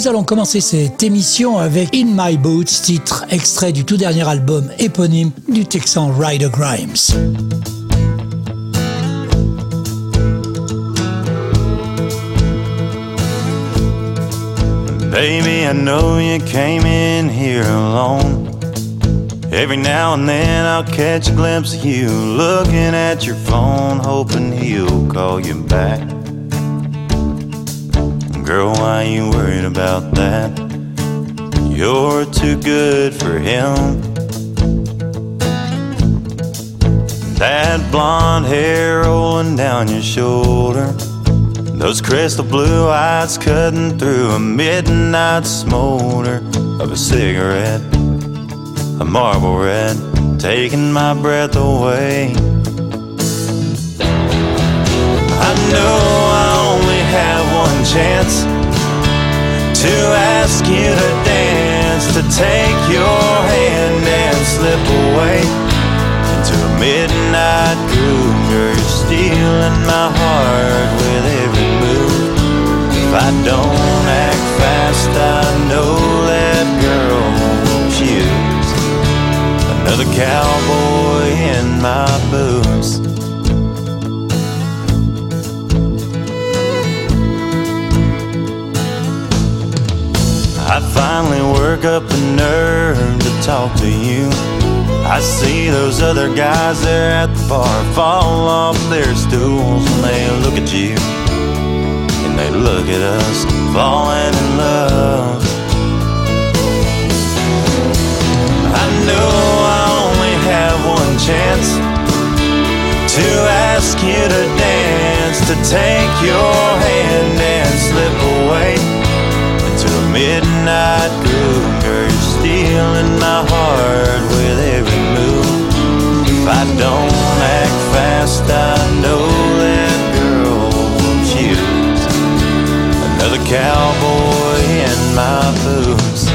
Nous allons commencer cette émission avec In My Boots, titre extrait du tout dernier album éponyme du Texan Ryder Grimes. Baby, I know you came in here alone. Every now and then I'll catch a glimpse of you looking at your phone, hoping he'll call you back. Girl, why you worried about that? You're too good for him. That blonde hair rolling down your shoulder. Those crystal blue eyes cutting through a midnight smolder of a cigarette. A marble red, taking my breath away. I know I chance to ask you to dance, to take your hand and slip away into a midnight groove. Girl, you're stealing my heart with every move. If I don't act fast, I know that girl won't choose another cowboy in my boots. I finally work up the nerve to talk to you. I see those other guys there at the bar fall off their stools when they look at you. And they look at us falling in love. I know I only have one chance to ask you to dance, to take your hand and slip away midnight groove. Stealing my heart with every move. If I don't act fast, I know that girl will choose another cowboy in my boots.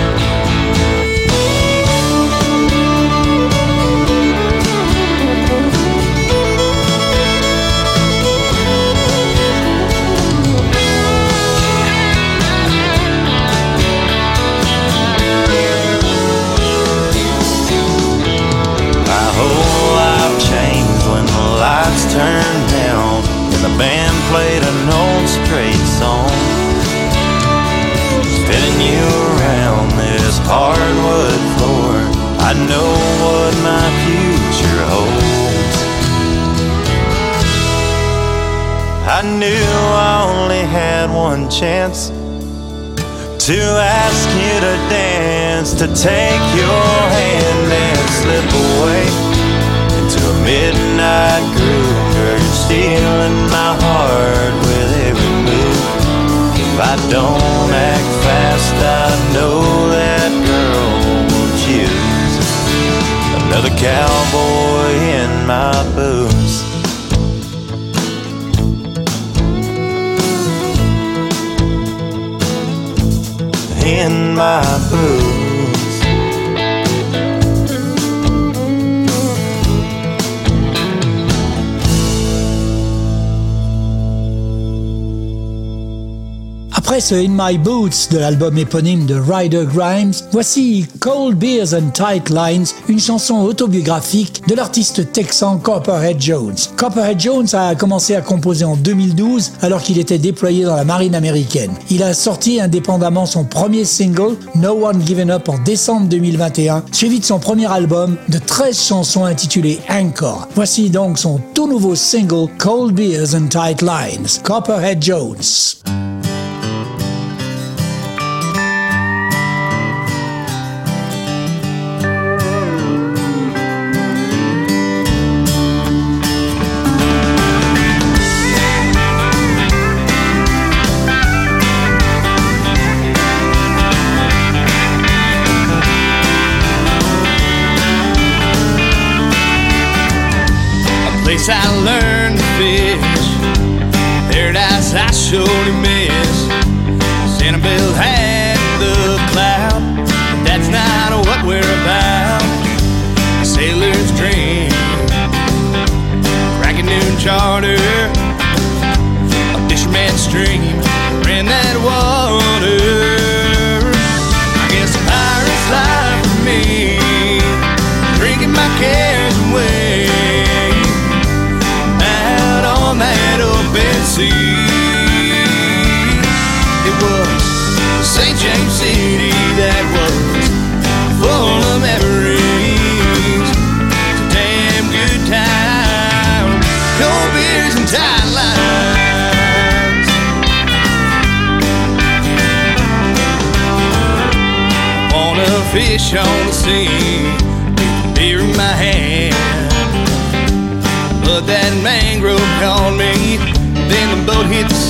Turned down and the band played an old straight song. Spinning you around this hardwood floor, I know what my future holds. I knew I only had one chance to ask you to dance, to take your hand and slip away a midnight groove. Girl, you're stealing my heart with every move. If I don't act fast, I know that girl will choose another cowboy in my boots. in my boots. Après In My Boots de l'album éponyme de Ryder Grimes, voici Cold Beers and Tight Lines, une chanson autobiographique de l'artiste texan Copperhead Jones. Copperhead Jones a commencé à composer en 2012 alors qu'il était déployé dans la marine américaine. Il a sorti indépendamment son premier single, No One Given Up, en décembre 2021, suivi de son premier album de 13 chansons intitulé Anchor. Voici donc son tout nouveau single Cold Beers and Tight Lines, Copperhead Jones.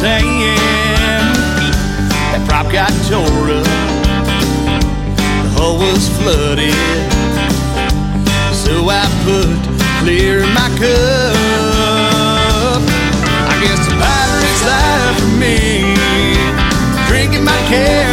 saying that prop got tore up. The hull was flooded, so I put clear in my cup. I guess the battery's life for me, drinking my care.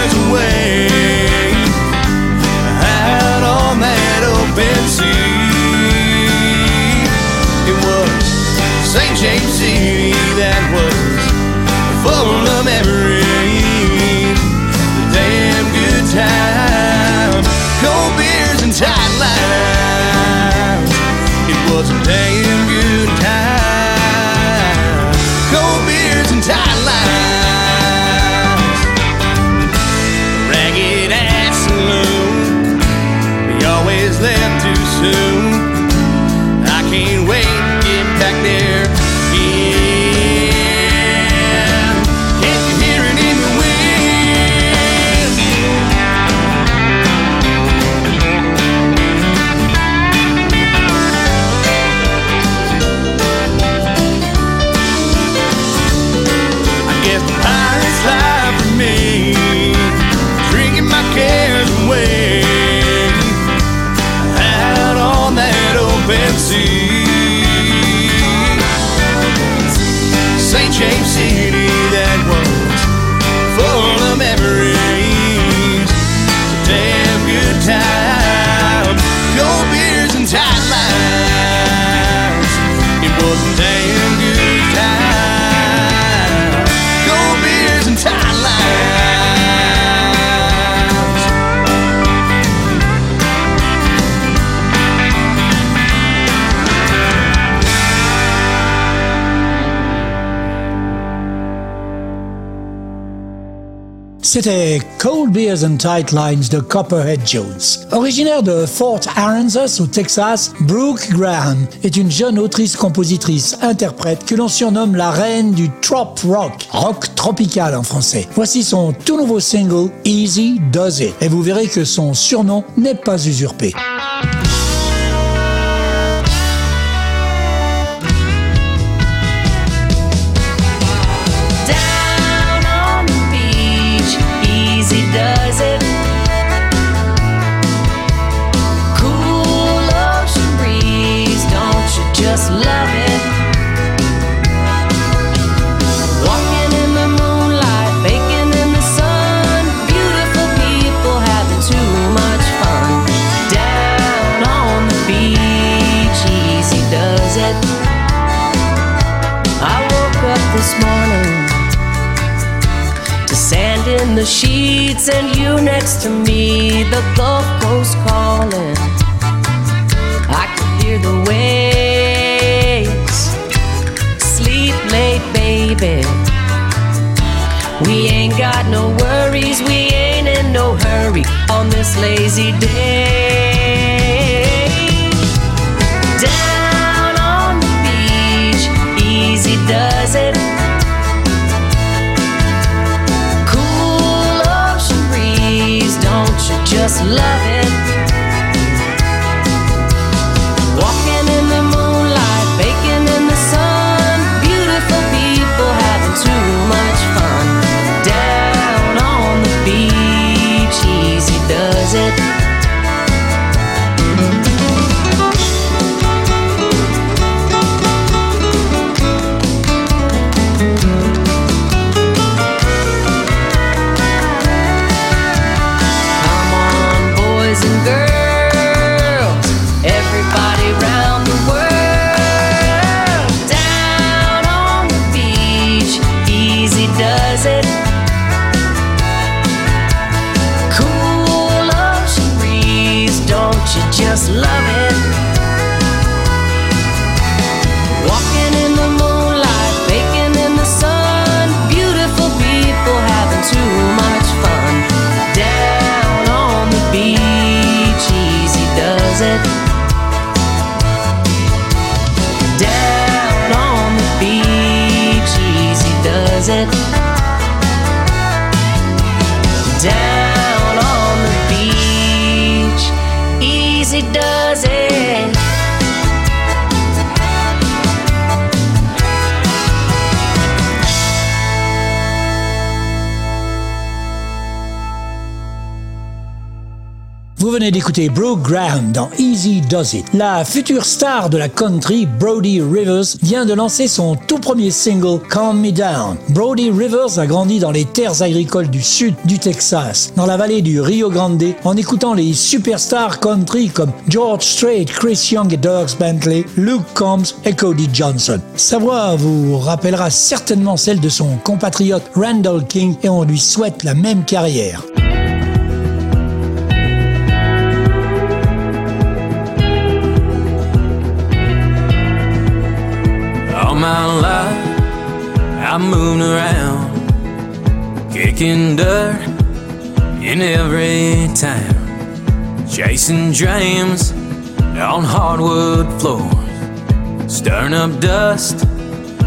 C'était Cold Beers and Tight Lines de Copperhead Jones. Originaire de Fort Aransas au Texas, Brooke Graham est une jeune autrice, compositrice, interprète que l'on surnomme la reine du trop rock, rock tropical en français. Voici son tout nouveau single Easy Does It et vous verrez que son surnom n'est pas usurpé. streets and you next to me, the Gulf Coast calling. I can hear the waves. Sleep late, baby. We ain't got no worries, we ain't in no hurry on this lazy day. Love it. Vous venez d'écouter Brooke Graham dans Easy Does It. La future star de la country, Brody Rivers, vient de lancer son tout premier single, Calm Me Down. Brody Rivers a grandi dans les terres agricoles du sud du Texas, dans la vallée du Rio Grande, en écoutant les superstars country comme George Strait, Chris Young et Doug Bentley, Luke Combs et Cody Johnson. Sa voix vous rappellera certainement celle de son compatriote Randall King et on lui souhaite la même carrière. Moved around, kicking dirt in every town, chasing dreams on hardwood floors, stirring up dust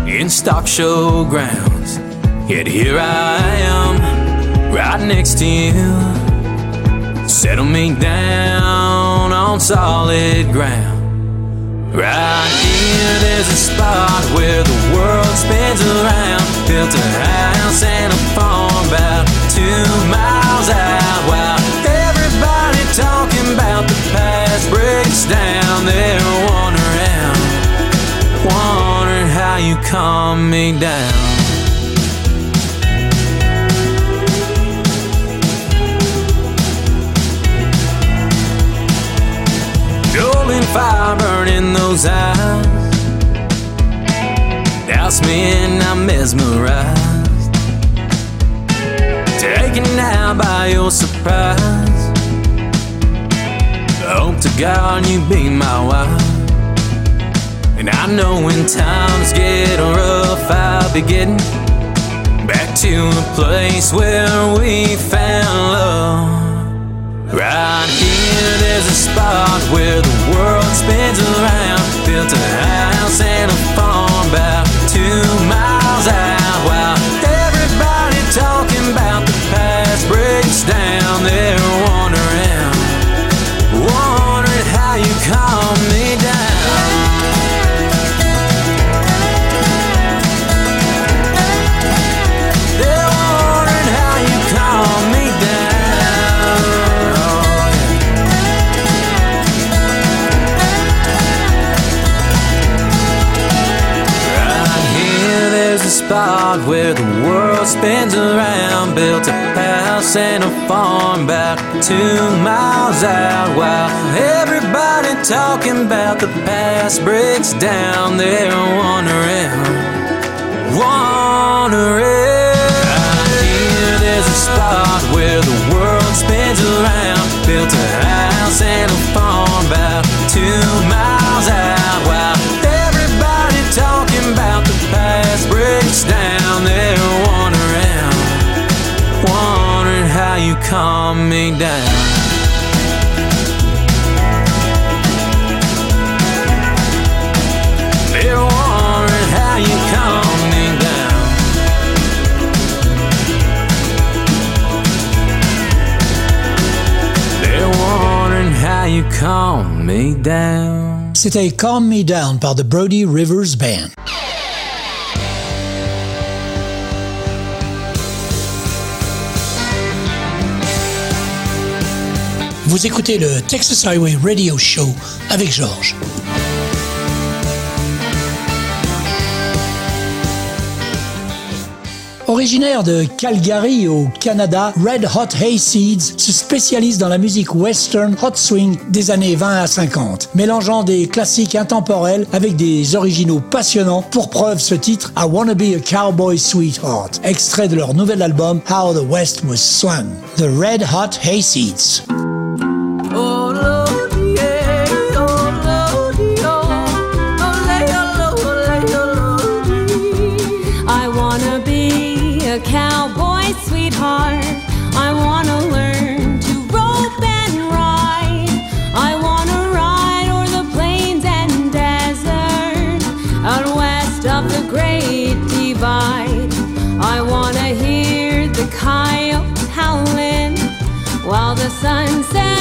in stock show grounds. Yet here I am, right next to you. Settle me down on solid ground. Right here, there's a spot where the world spins around. Built a house and a farm about two miles out. While everybody talking about the past breaks down, they're wondering, wondering how you calm me down. Fire burning those eyes. Douse me and I'm mesmerized. Taken now by your surprise. Hope to God you be my wife. And I know when times get rough, I'll be getting back to a place where we found love. Right here, there's a spot where the world spins around. Built a house and a farm about two miles out. While everybody talking about the past breaks down, they're wondering, wondering how you calm spot where the world spins around. Built a house and a farm about two miles out. While everybody talking about the past breaks down, they're wondering, wondering. Right here, there's a spot where the world spins around. Built a house and a farm calm me down. C'était Calm Me Down par The Brody Rivers Band. Vous écoutez le Texas Highway Radio Show avec Georges. Originaire de Calgary au Canada, Red Hot Hayseeds se spécialise dans la musique western hot swing des années 20 à 50, mélangeant des classiques intemporels avec des originaux passionnants. Pour preuve ce titre, I Wanna Be a Cowboy Sweetheart, extrait de leur nouvel album How the West Was Swung, The Red Hot Hayseeds. sunset.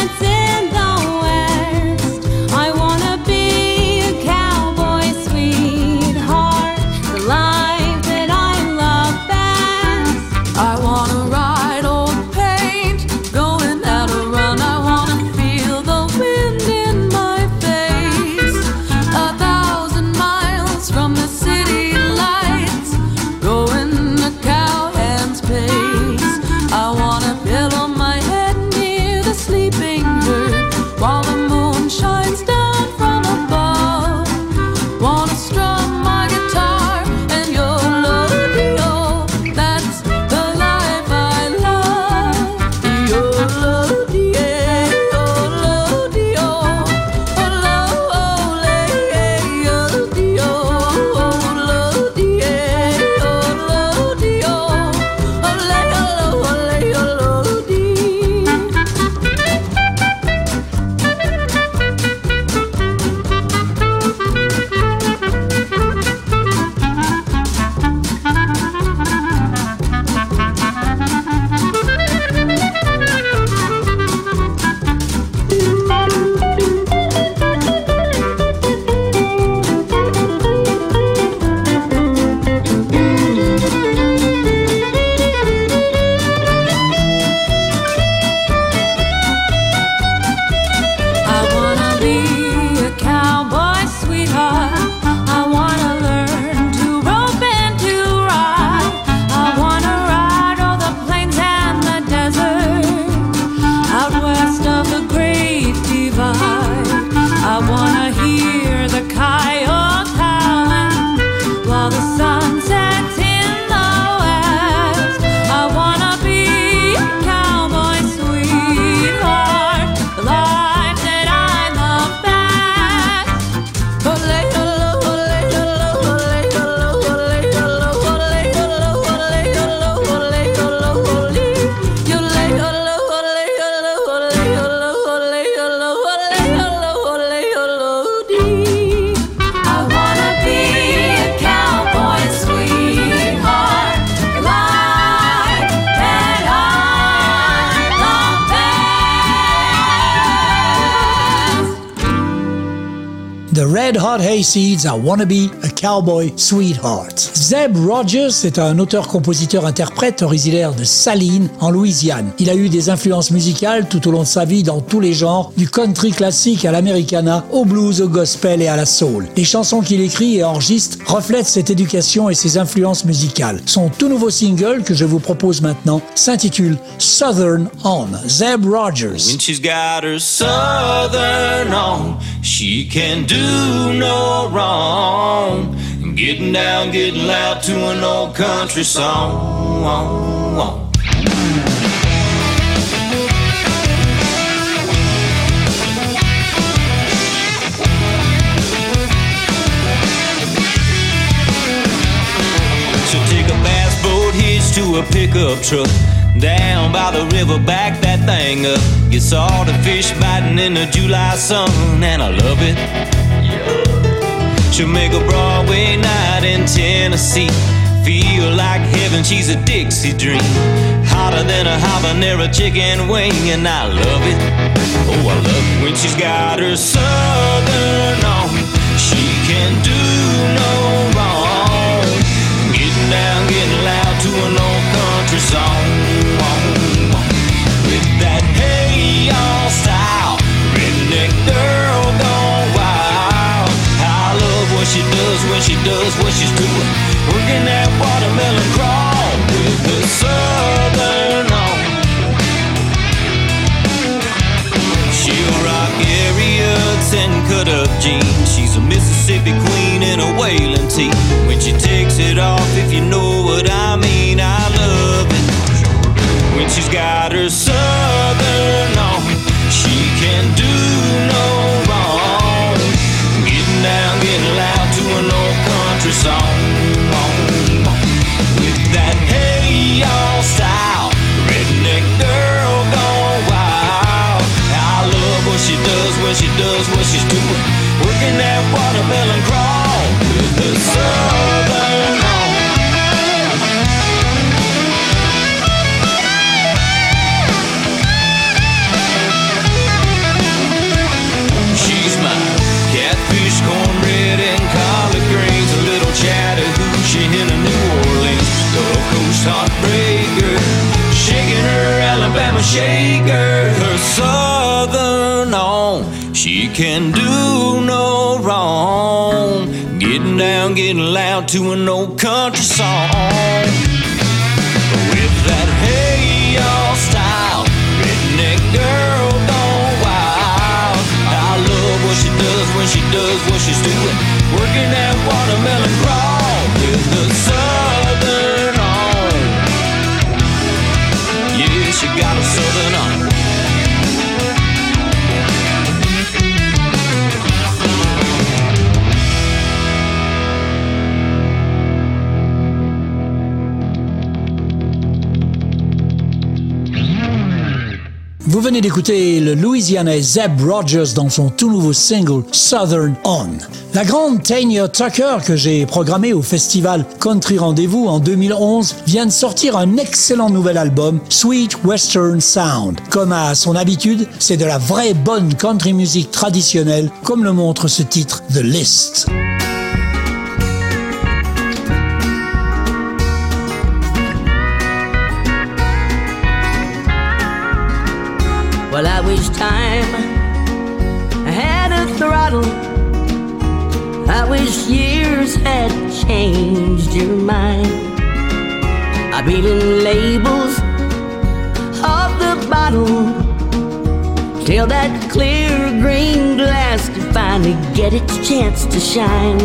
I Wanna Be a Cowboy Sweetheart. Zeb Rogers est un auteur-compositeur-interprète originaire de Saline, en Louisiane. Il a eu des influences musicales tout au long de sa vie dans tous les genres, du country classique à l'americana, au blues, au gospel et à la soul. Les chansons qu'il écrit et enregistre reflètent cette éducation et ses influences musicales. Son tout nouveau single que je vous propose maintenant s'intitule Southern On. Zeb Rogers. Getting down, getting loud to an old country song. To a pickup truck. Down by the river, back that thing up. You saw the fish biting in the July sun, and I love it. She'll make a Broadway night in Tennessee. Feel like heaven, she's a Dixie dream. Hotter than a habanero chicken wing, and I love it. Oh, I love it when she's got her southern on. She can do no wrong. Getting down, getting loud to an old country song. She does what she's doing. Working that watermelon crawl with the southern on. She'll rock Ariats and cut up jeans. She's a Mississippi queen in a Waylon tee. When she takes it off, if you know what I mean, I love it. When she's got her southern shaker. Her southern on, she can do no wrong. Getting down, getting loud to an old country song. D'écouter le Louisianais Zeb Rogers dans son tout nouveau single Southern On. La grande Tanya Tucker que j'ai programmée au festival Country Rendez-vous en 2011 vient de sortir un excellent nouvel album Sweet Western Sound. Comme à son habitude, c'est de la vraie bonne country music traditionnelle comme le montre ce titre The List. Well, I time had a throttle. I wish years had changed your mind. I've in labels of the bottle till that clear green glass could finally get its chance to shine.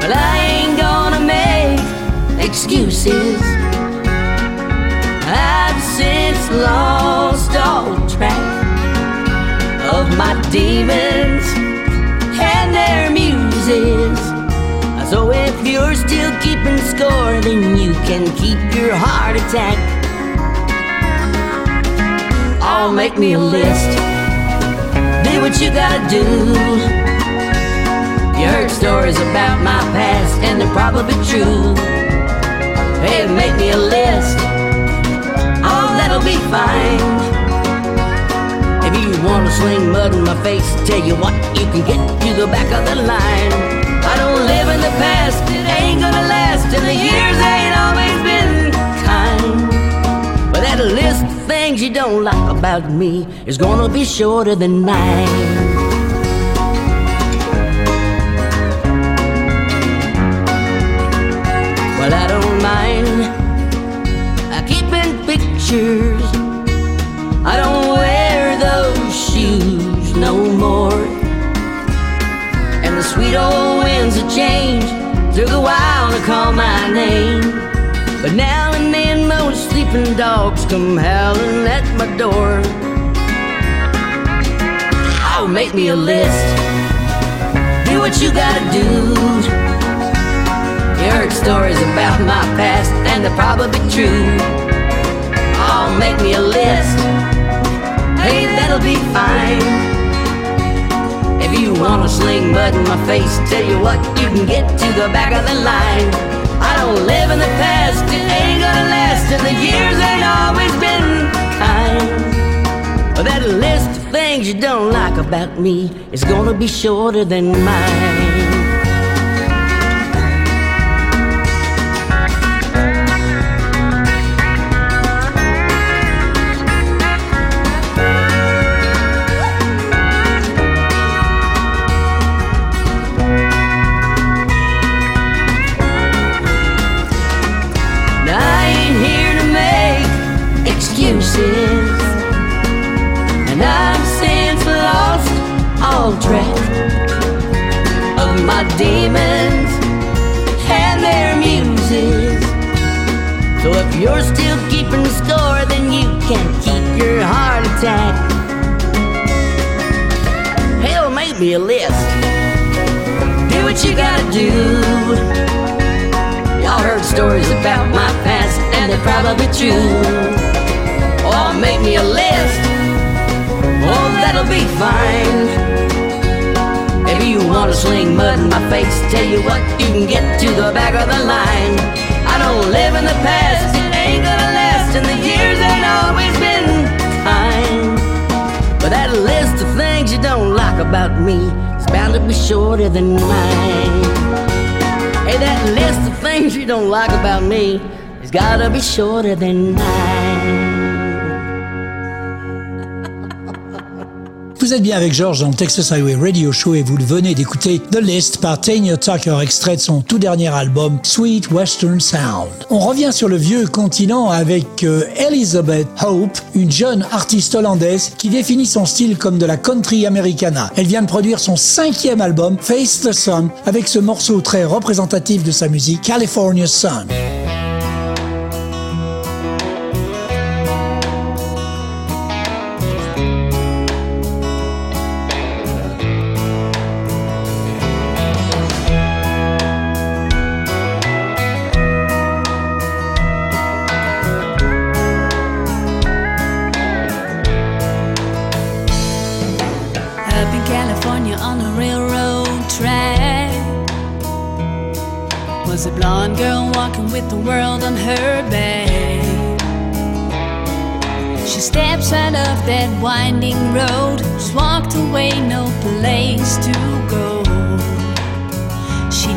But I ain't gonna make excuses. I've since lost all track of my demons and their muses. So if you're still keeping score, then you can keep your heart attack. Oh, make me a list. Do what you gotta do. You heard stories about my past, and they're probably true. Hey, make me a list. Oh, that'll be fine. Wanna sling mud in my face, tell you what, you can get to the back of the line. I don't live in the past, it ain't gonna last, and the years ain't always been kind. But that list of things you don't like about me is gonna be shorter than nine. Well, I don't mind I keeping pictures. Call my name. But now and then those sleeping dogs come howling at my door. Oh, make me a list. Do what you gotta do. You heard stories about my past, and they're probably true. Oh, make me a list. Hey, that'll be fine. If you wanna sling mud in my face, tell you what, you can get to the back of the line. I don't live in the past, it ain't gonna last, and the years ain't always been kind. That list of things you don't like about me is gonna be shorter than mine. They're probably true. Oh, make me a list. Oh, that'll be fine. If you wanna sling mud in my face, tell you what, you can get to the back of the line. I don't live in the past, it ain't gonna last, and the years ain't always been kind. But that list of things you don't like about me is bound to be shorter than mine. Hey, that list of things you don't like about me gotta be shorter than nine. Vous êtes bien avec George dans le Texas Highway Radio Show et vous venez d'écouter The List par Tanya Tucker, extrait de son tout dernier album Sweet Western Sound. On revient sur le vieux continent avec euh, Elizabeth Hope, une jeune artiste hollandaise qui définit son style comme de la country americana. Elle vient de produire son cinquième album Face the Sun avec ce morceau très représentatif de sa musique California Sun. She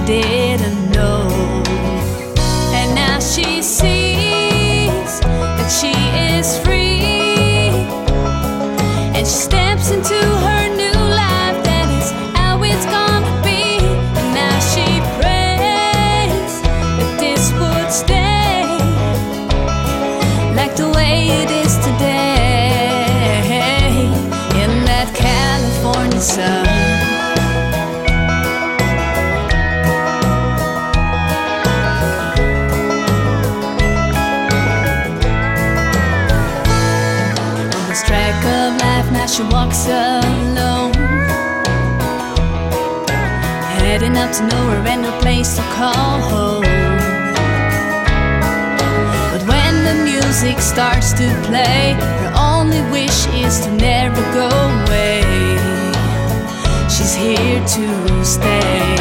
walks alone. Heading out to nowhere and no place to call home. But when the music starts to play, her only wish is to never go away. She's here to stay,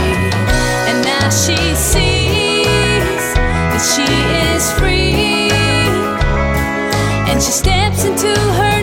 and now she sees that she is free, and she steps into her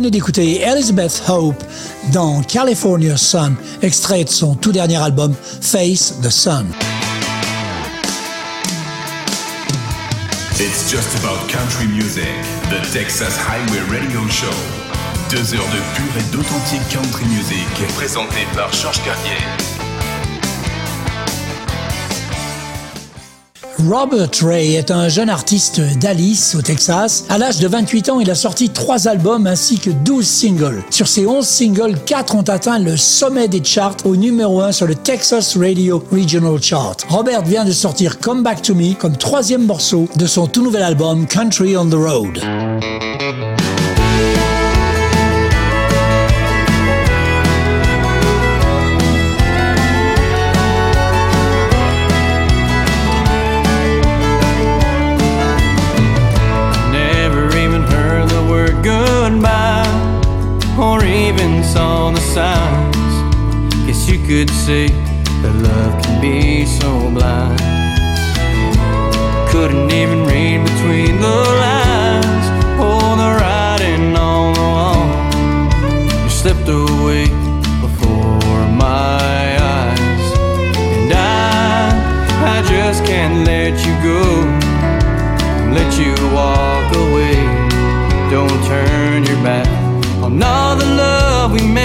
d'écouter Elizabeth Hope dans California Sun, extrait de son tout dernier album Face the Sun. It's just about country music, the Texas Highway Radio Show. Deux heures de pure et d'authentique country music, présenté par Georges Cartier. Robert Ray est un jeune artiste d'Alice au Texas. À l'âge de 28 ans, il a sorti trois albums ainsi que 12 singles. Sur ces 11 singles, 4 ont atteint le sommet des charts au numéro 1 sur le Texas Radio Regional Chart. Robert vient de sortir Come Back to Me comme troisième morceau de son tout nouvel album Country on the Road. Could see that love can be so blind. Couldn't even read between the lines or the writing on the wall. You slipped away before my eyes, and I, I just can't let you go. Let you walk away. Don't turn your back on all the love we made.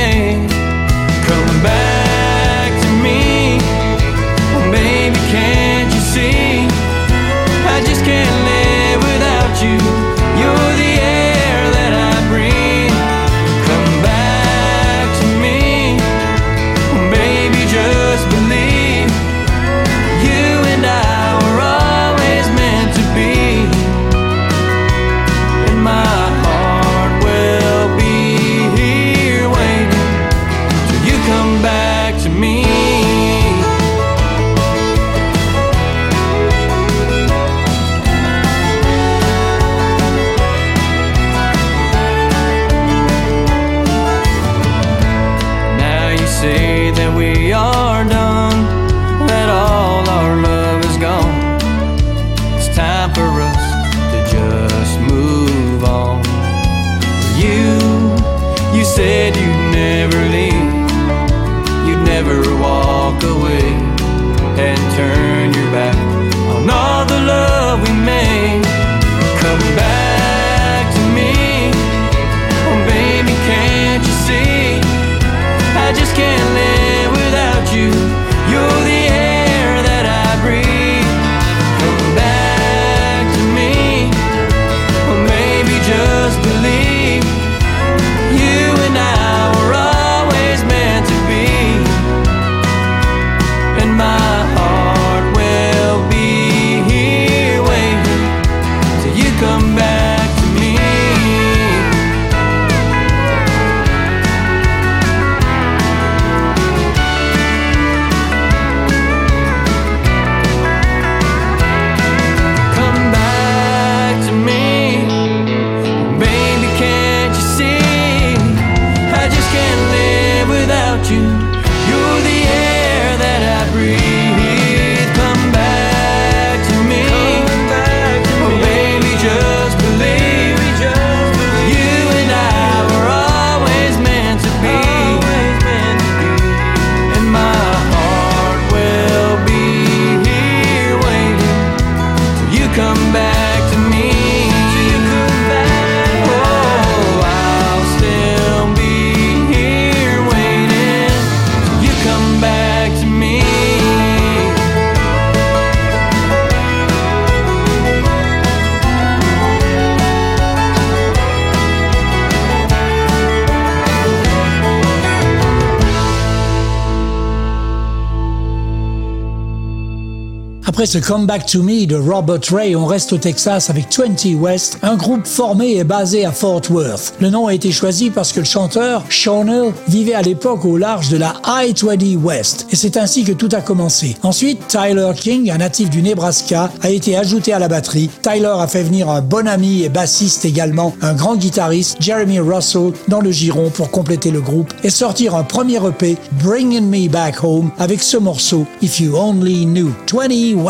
Après ce Comeback to Me de Robert Ray, on reste au Texas avec 20 West, un groupe formé et basé à Fort Worth. Le nom a été choisi parce que le chanteur, Shawnell, vivait à l'époque au large de la I-20 West. Et c'est ainsi que tout a commencé. Ensuite, Tyler King, un natif du Nebraska, a été ajouté à la batterie. Tyler a fait venir un bon ami et bassiste également, un grand guitariste, Jeremy Russell, dans le giron pour compléter le groupe et sortir un premier EP, Bringing Me Back Home, avec ce morceau, If You Only Knew, 20 West.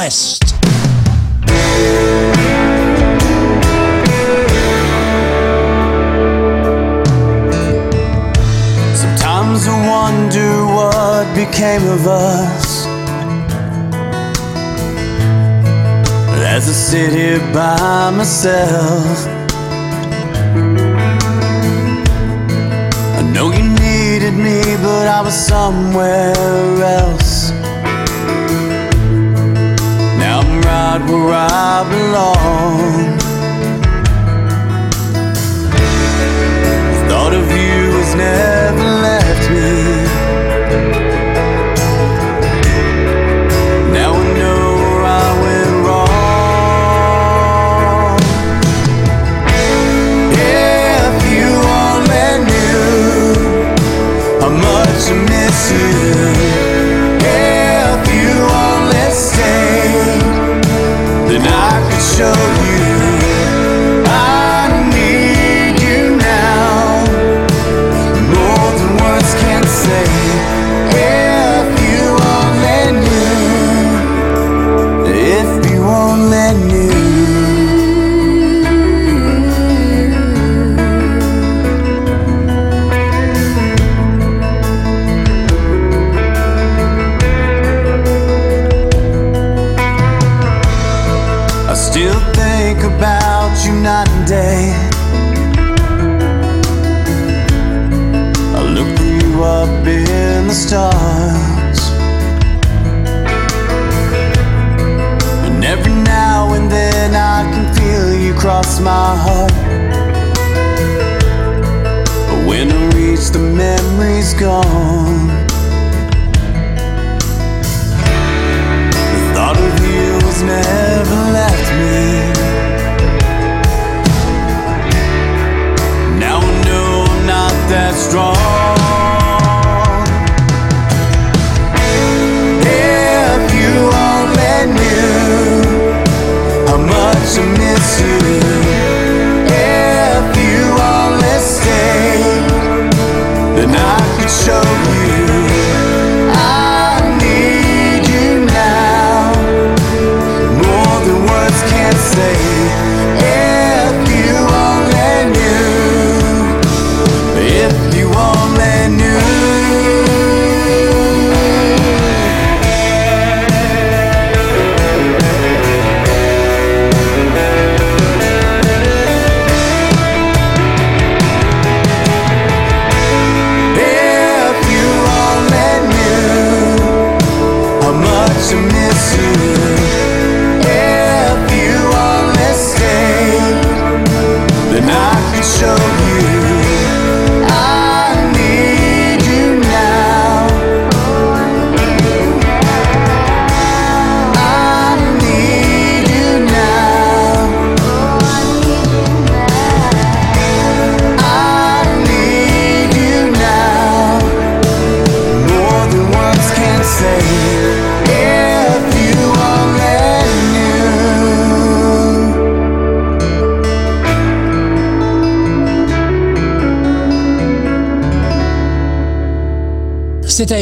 Sometimes I wonder what became of us. As I sit here by myself, I know you needed me, but I was somewhere else. I'm where I belong. Thought of you has never left me.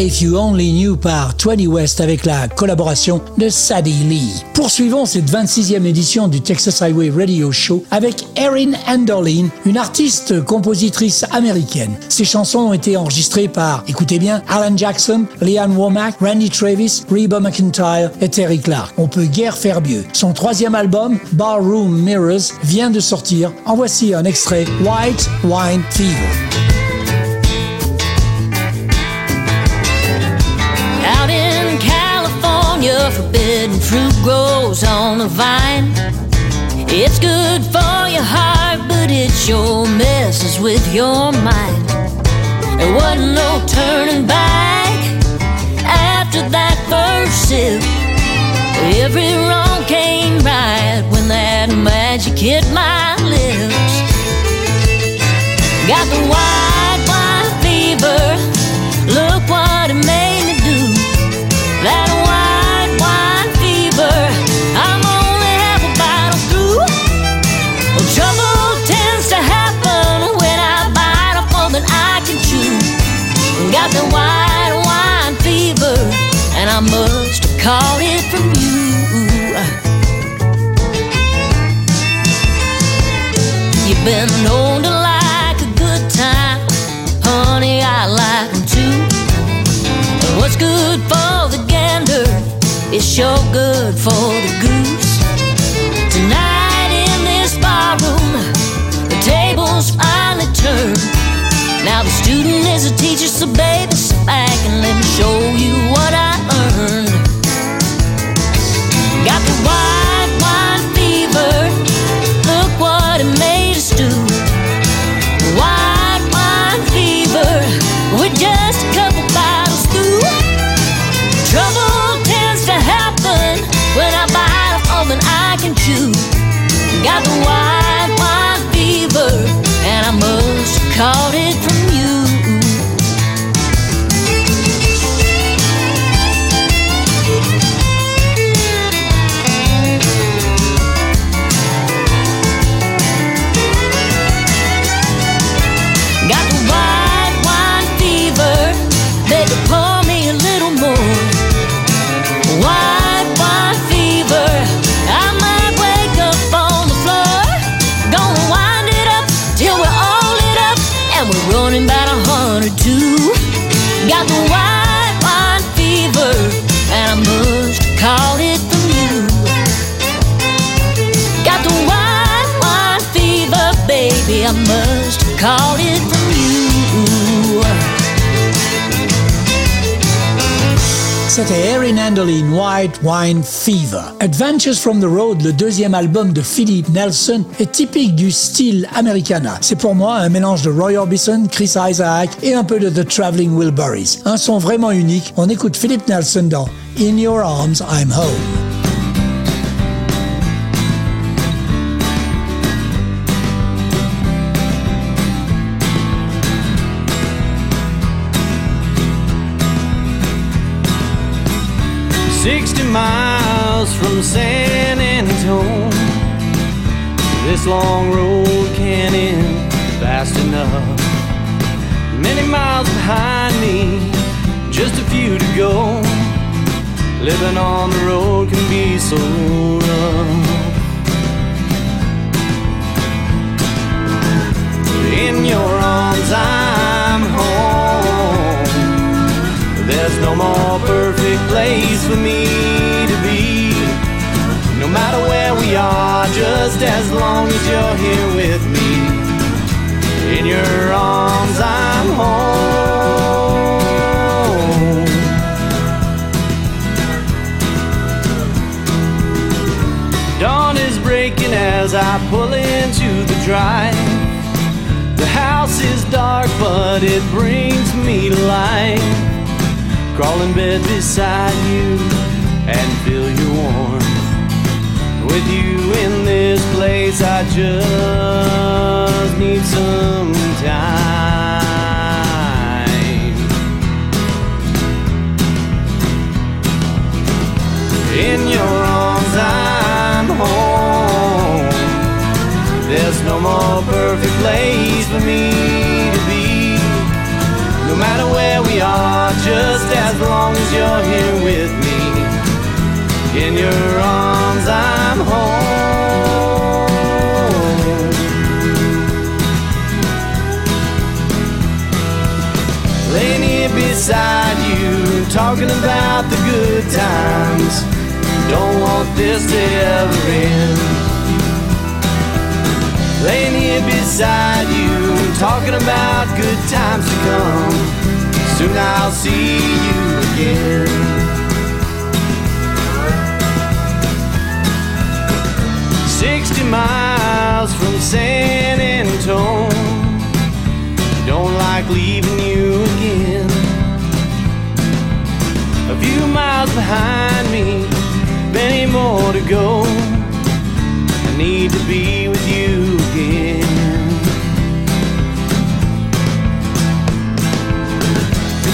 If You Only Knew par 20 West avec la collaboration de Sadie Lee. Poursuivons cette 26e édition du Texas Highway Radio Show avec Erin Andolin, une artiste compositrice américaine. Ses chansons ont été enregistrées par, écoutez bien, Alan Jackson, Leanne Womack, Randy Travis, Reba McIntyre et Terry Clark. On peut guère faire mieux. Son troisième album, Barroom Mirrors, vient de sortir. En voici un extrait, White Wine Fever. Forbidden fruit grows on the vine. It's good for your heart, but it sure messes with your mind. There wasn't no turning back after that first sip. Every wrong came right when that magic hit my lips. Got the white wine fever. Have it from you. You've been known to like a good time, honey. I like 'em too. And what's good for the gander is sure good for the goose. Tonight in this barroom, the tables finally turn. Now the student is a teacher, so baby, sit back and let me show you what I Got the white wine fever, and I must have caught it I must have caught it from you. C'était Erin White Wine Fever. Adventures from the Road, le deuxième album de Philip Nelson, est typique du style Americana. C'est pour moi un mélange de Roy Orbison, Chris Isaac et un peu de The Traveling Wilburys. Un son vraiment unique. On écoute Philip Nelson dans In Your Arms, I'm Home. Sixty miles from San Antone. This long road can't end fast enough. Many miles behind me, just a few to go. Living on the road can be so rough. In your arms, I'm No more perfect place for me to be. No matter where we are, just as long as you're here with me. In your arms, I'm home. Dawn is breaking as I pull into the drive. The house is dark, but it brings me life. Crawl in bed beside you and feel your warmth. With you in this place, I just need some time. In your arms, I'm home. There's no more perfect place for me to be. No matter where are, just as you're here with me. In your arms, I'm home. Laying here beside you, talking about the good times. Don't want this to ever end. Laying here beside you, talking about good times to come. Soon I'll see you again. Sixty miles from San Antone. Don't like leaving you again. A few miles behind me, many more to go.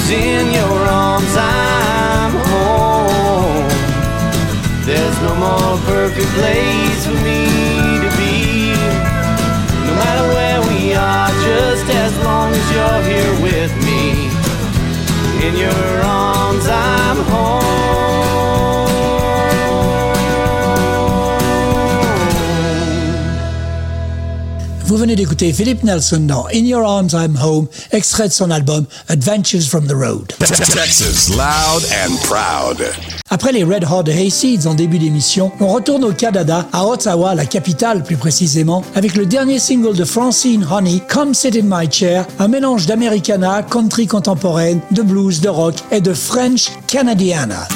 Cause in your arms I'm home. There's no more perfect place for me to be. No matter where we are, just as long as you're here with me. In your arms I'm home. Vous venez d'écouter Philip Nelson dans In Your Arms I'm Home, extrait de son album Adventures from the Road. Texas loud and proud. Après les Red Hot Hayseeds en début d'émission, on retourne au Canada, à Ottawa, la capitale plus précisément, avec le dernier single de Francine Honey, Come Sit in My Chair, un mélange d'Americana, country contemporaine, de blues, de rock et de French Canadiana.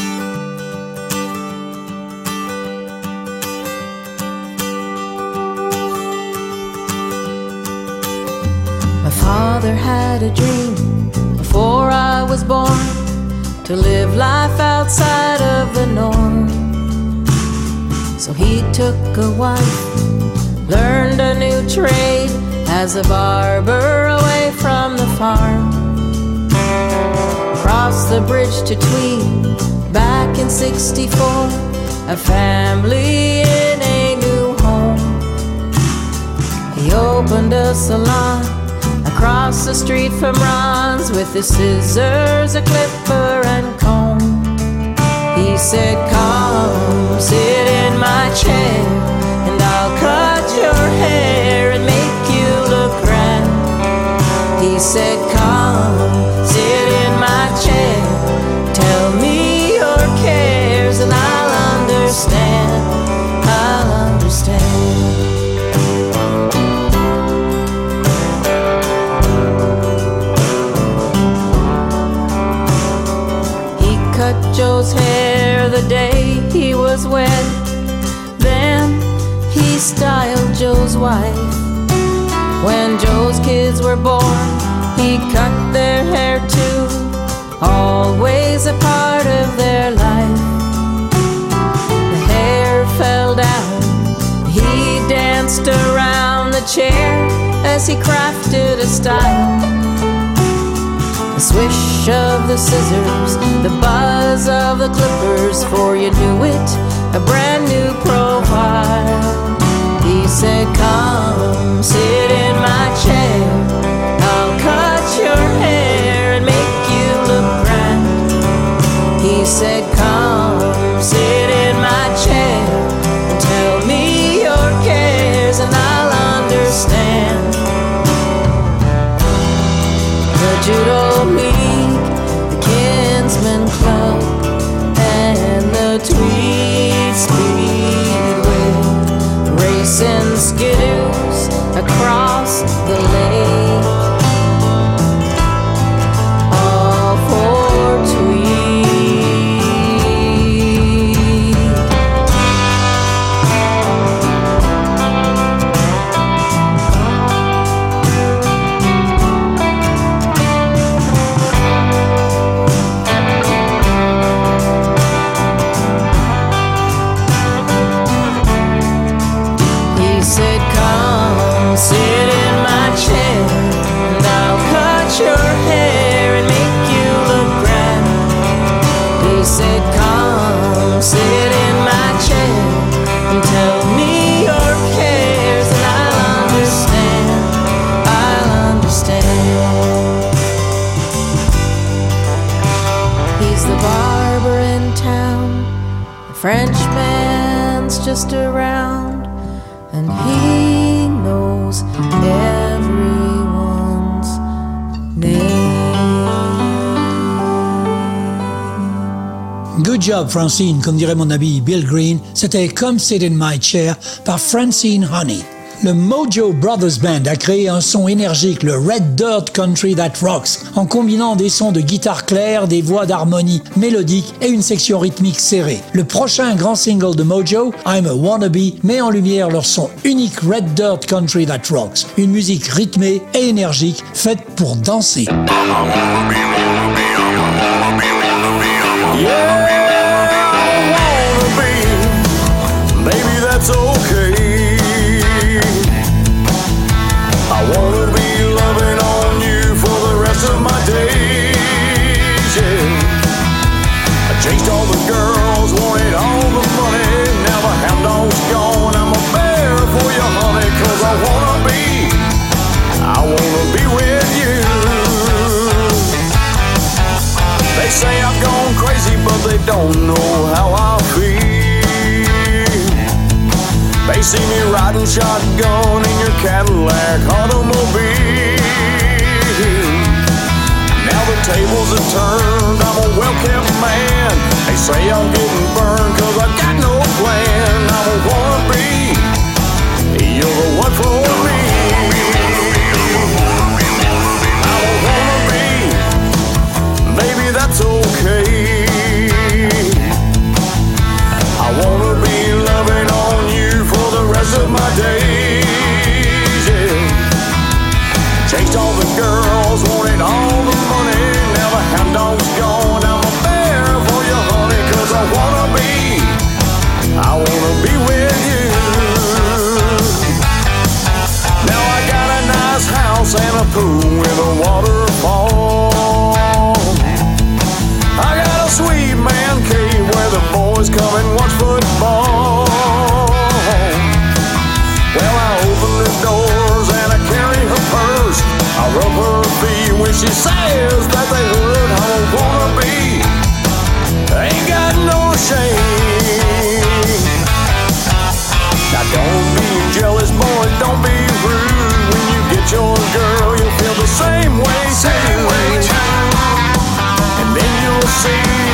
Had a dream before I was born to live life outside of the norm. So he took a wife, learned a new trade as a barber away from the farm. Across the bridge to Tweed, back in 64, a family in a new home. He opened a salon across the street from Ron's with his scissors, a clipper, and comb. He said, Come sit in my chair, and I'll cut your hair and make you look grand. He said, Come Joe's hair the day he was wed. Then he styled Joe's wife. When Joe's kids were born, he cut their hair too, always a part of their life. The hair fell down, he danced around the chair as he crafted a style. The swish of the scissors, the buzz of the clippers, for you knew it, a brand new profile. He said, Come sit in my chair, racing skidoos just around and he knows everyone's name. Good job, Francine, comme dirait mon ami Bill Green. C'était Come Sit in My Chair par Francine Honey. Le Mojo Brothers Band a créé un son énergique, le Red Dirt Country That Rocks, en combinant des sons de guitare claire, des voix d'harmonie mélodique et une section rythmique serrée. Le prochain grand single de Mojo, I'm a Wannabe, met en lumière leur son unique Red Dirt Country That Rocks, une musique rythmée et énergique faite pour danser. Don't know how I feel. They see me riding shotgun in your Cadillac automobile. Now the tables have turned, I'm a well kept man. They say I'm getting burned cause I got no plan. I'm a wannabe, you're the one for me. My days. Yeah. Chased all the girls, wanted all the money. The hound dog's gone. I'm a bear for you, honey, cause I wanna be. I wanna be with you. Now I got a nice house and a pool with a waterfall. She says that they. I don't wanna be. Ain't got no shame. Now don't be jealous, boy. Don't be rude. When you get your girl, you'll feel the same way. Same way too. And then you'll see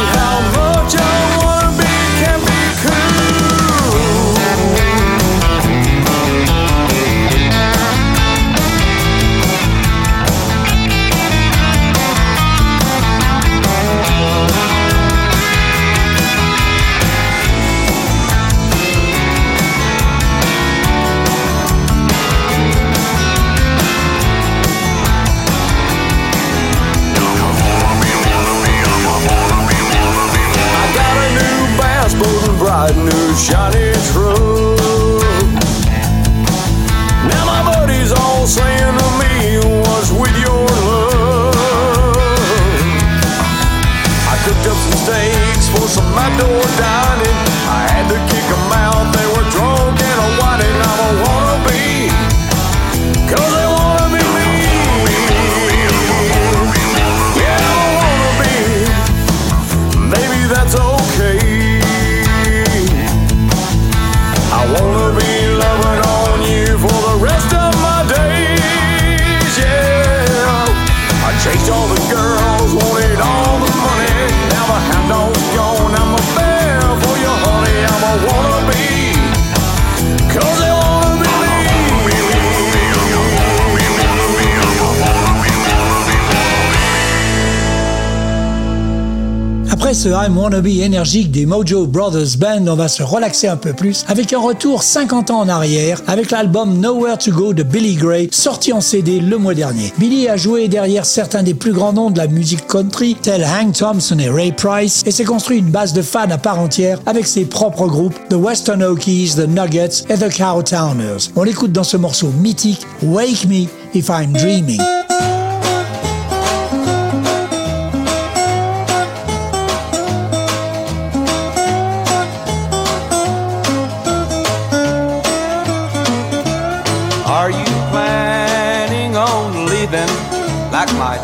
shiny truck. Now my buddies all saying to me, "What's with your love?" I cooked up some steaks for some outdoor dining. Ce I'm Wannabe énergique des Mojo Brothers Band, on va se relaxer un peu plus avec un retour 50 ans en arrière avec l'album Nowhere to Go de Billy Gray, sorti en CD le mois dernier. Billy a joué derrière certains des plus grands noms de la musique country, tels Hank Thompson et Ray Price, et s'est construit une base de fans à part entière avec ses propres groupes, The Western Okies, The Nuggets et The Cowtowners. On l'écoute dans ce morceau mythique, Wake Me If I'm Dreaming.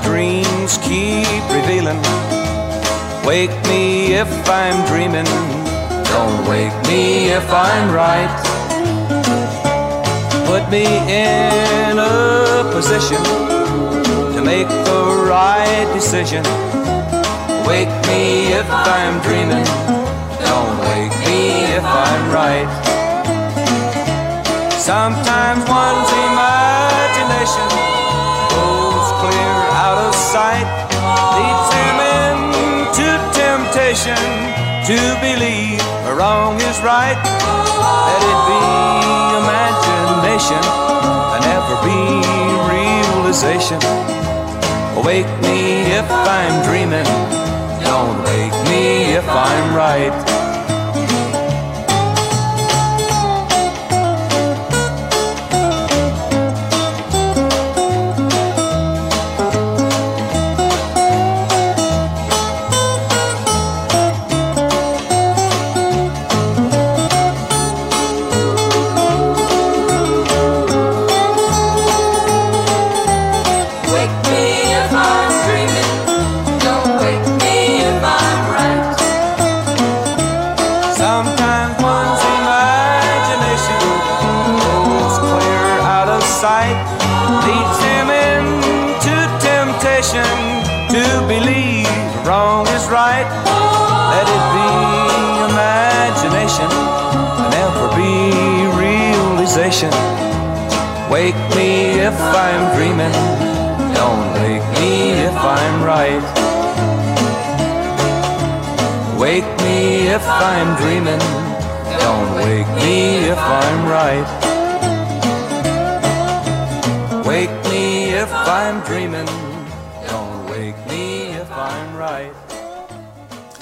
Dreams keep revealing? Wake me if I'm dreaming. Don't wake me if I'm right. Put me in a position to make the right decision. Wake me if I'm dreaming. Don't wake me if I'm right. Sometimes one's imagination sight, leads him into temptation to believe wrong is right. Let it be imagination and never be realization. Wake me if I'm dreaming. Don't wake me if I'm right.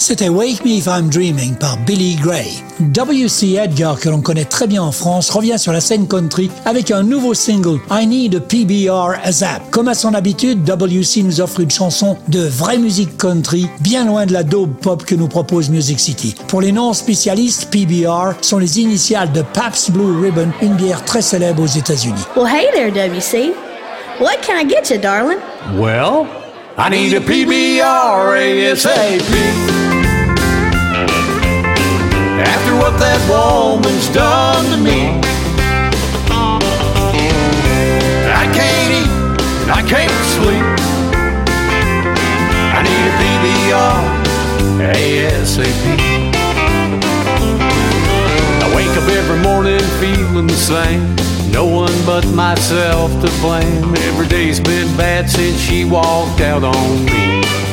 C'était Wake Me If I'm Dreaming par Billy Gray. W.C. Edgar, que l'on connaît très bien en France, revient sur la scène country avec un nouveau single, I Need a PBR ASAP. Comme à son habitude, W.C. nous offre une chanson de vraie musique country, bien loin de la dope pop que nous propose Music City. Pour les non-spécialistes, PBR sont les initiales de Pabst Blue Ribbon, une bière très célèbre aux États-Unis. Well, hey there, W.C. What can I get you, darling? Well, I need a PBR ASAP. After what that woman's done to me, I can't eat, I can't sleep. I need a PBR ASAP. I wake up every morning feeling the same. No one but myself to blame. Every day's been bad since she walked out on me.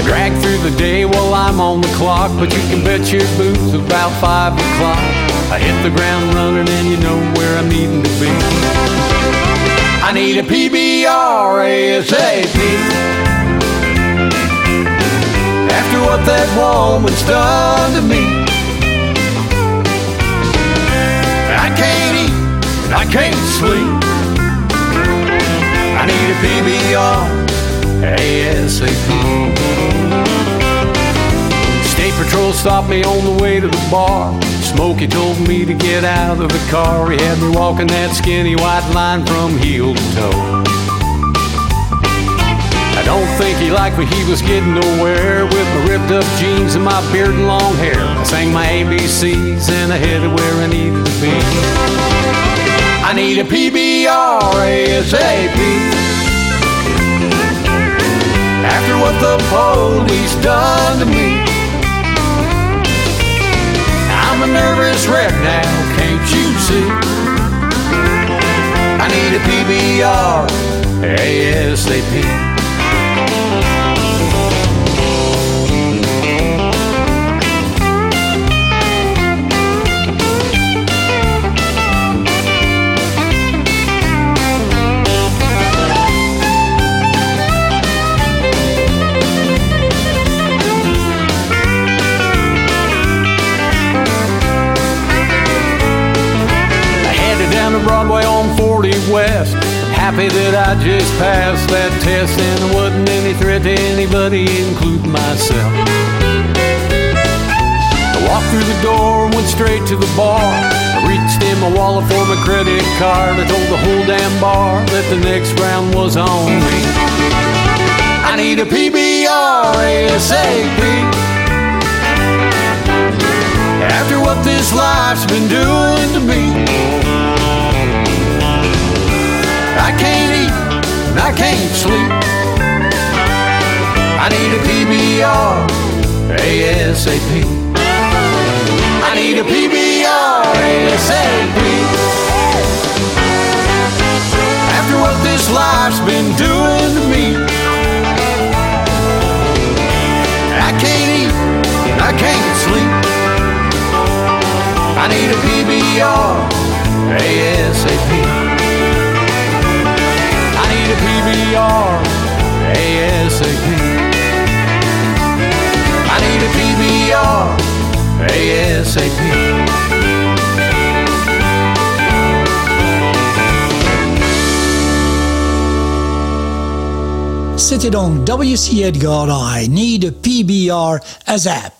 I drag through the day while I'm on the clock, but you can bet your boots about five o'clock. I hit the ground running and you know where I'm needing to be. I need a PBR ASAP. After what that woman's done to me, I can't eat, and I can't sleep. I need a PBR ASAP. State Patrol stopped me on the way to the bar. Smokey told me to get out of the car. He had me walking that skinny white line from heel to toe. I don't think he liked me, he was getting nowhere with my ripped up jeans and my beard and long hair. I sang my ABCs and I headed where I needed to be. I need a PBR ASAP after what the police done to me. I'm a nervous wreck now, can't you see? I need a PBR ASAP. 40 West. Happy that I just passed that test and there wasn't any threat to anybody, including myself. I walked through the door, and went straight to the bar. I reached in my wallet for my credit card. I told the whole damn bar that the next round was on me. I need a PBR ASAP. After what this life's been doing to me. I can't eat and I can't sleep. I need a PBR ASAP. I need a PBR ASAP. After what this life's been doing to me, I can't eat and I can't sleep. I need a PBR ASAP. I need a ASAP. I need a PBR ASAP. W.C. Edgar I Need a PBR ASAP.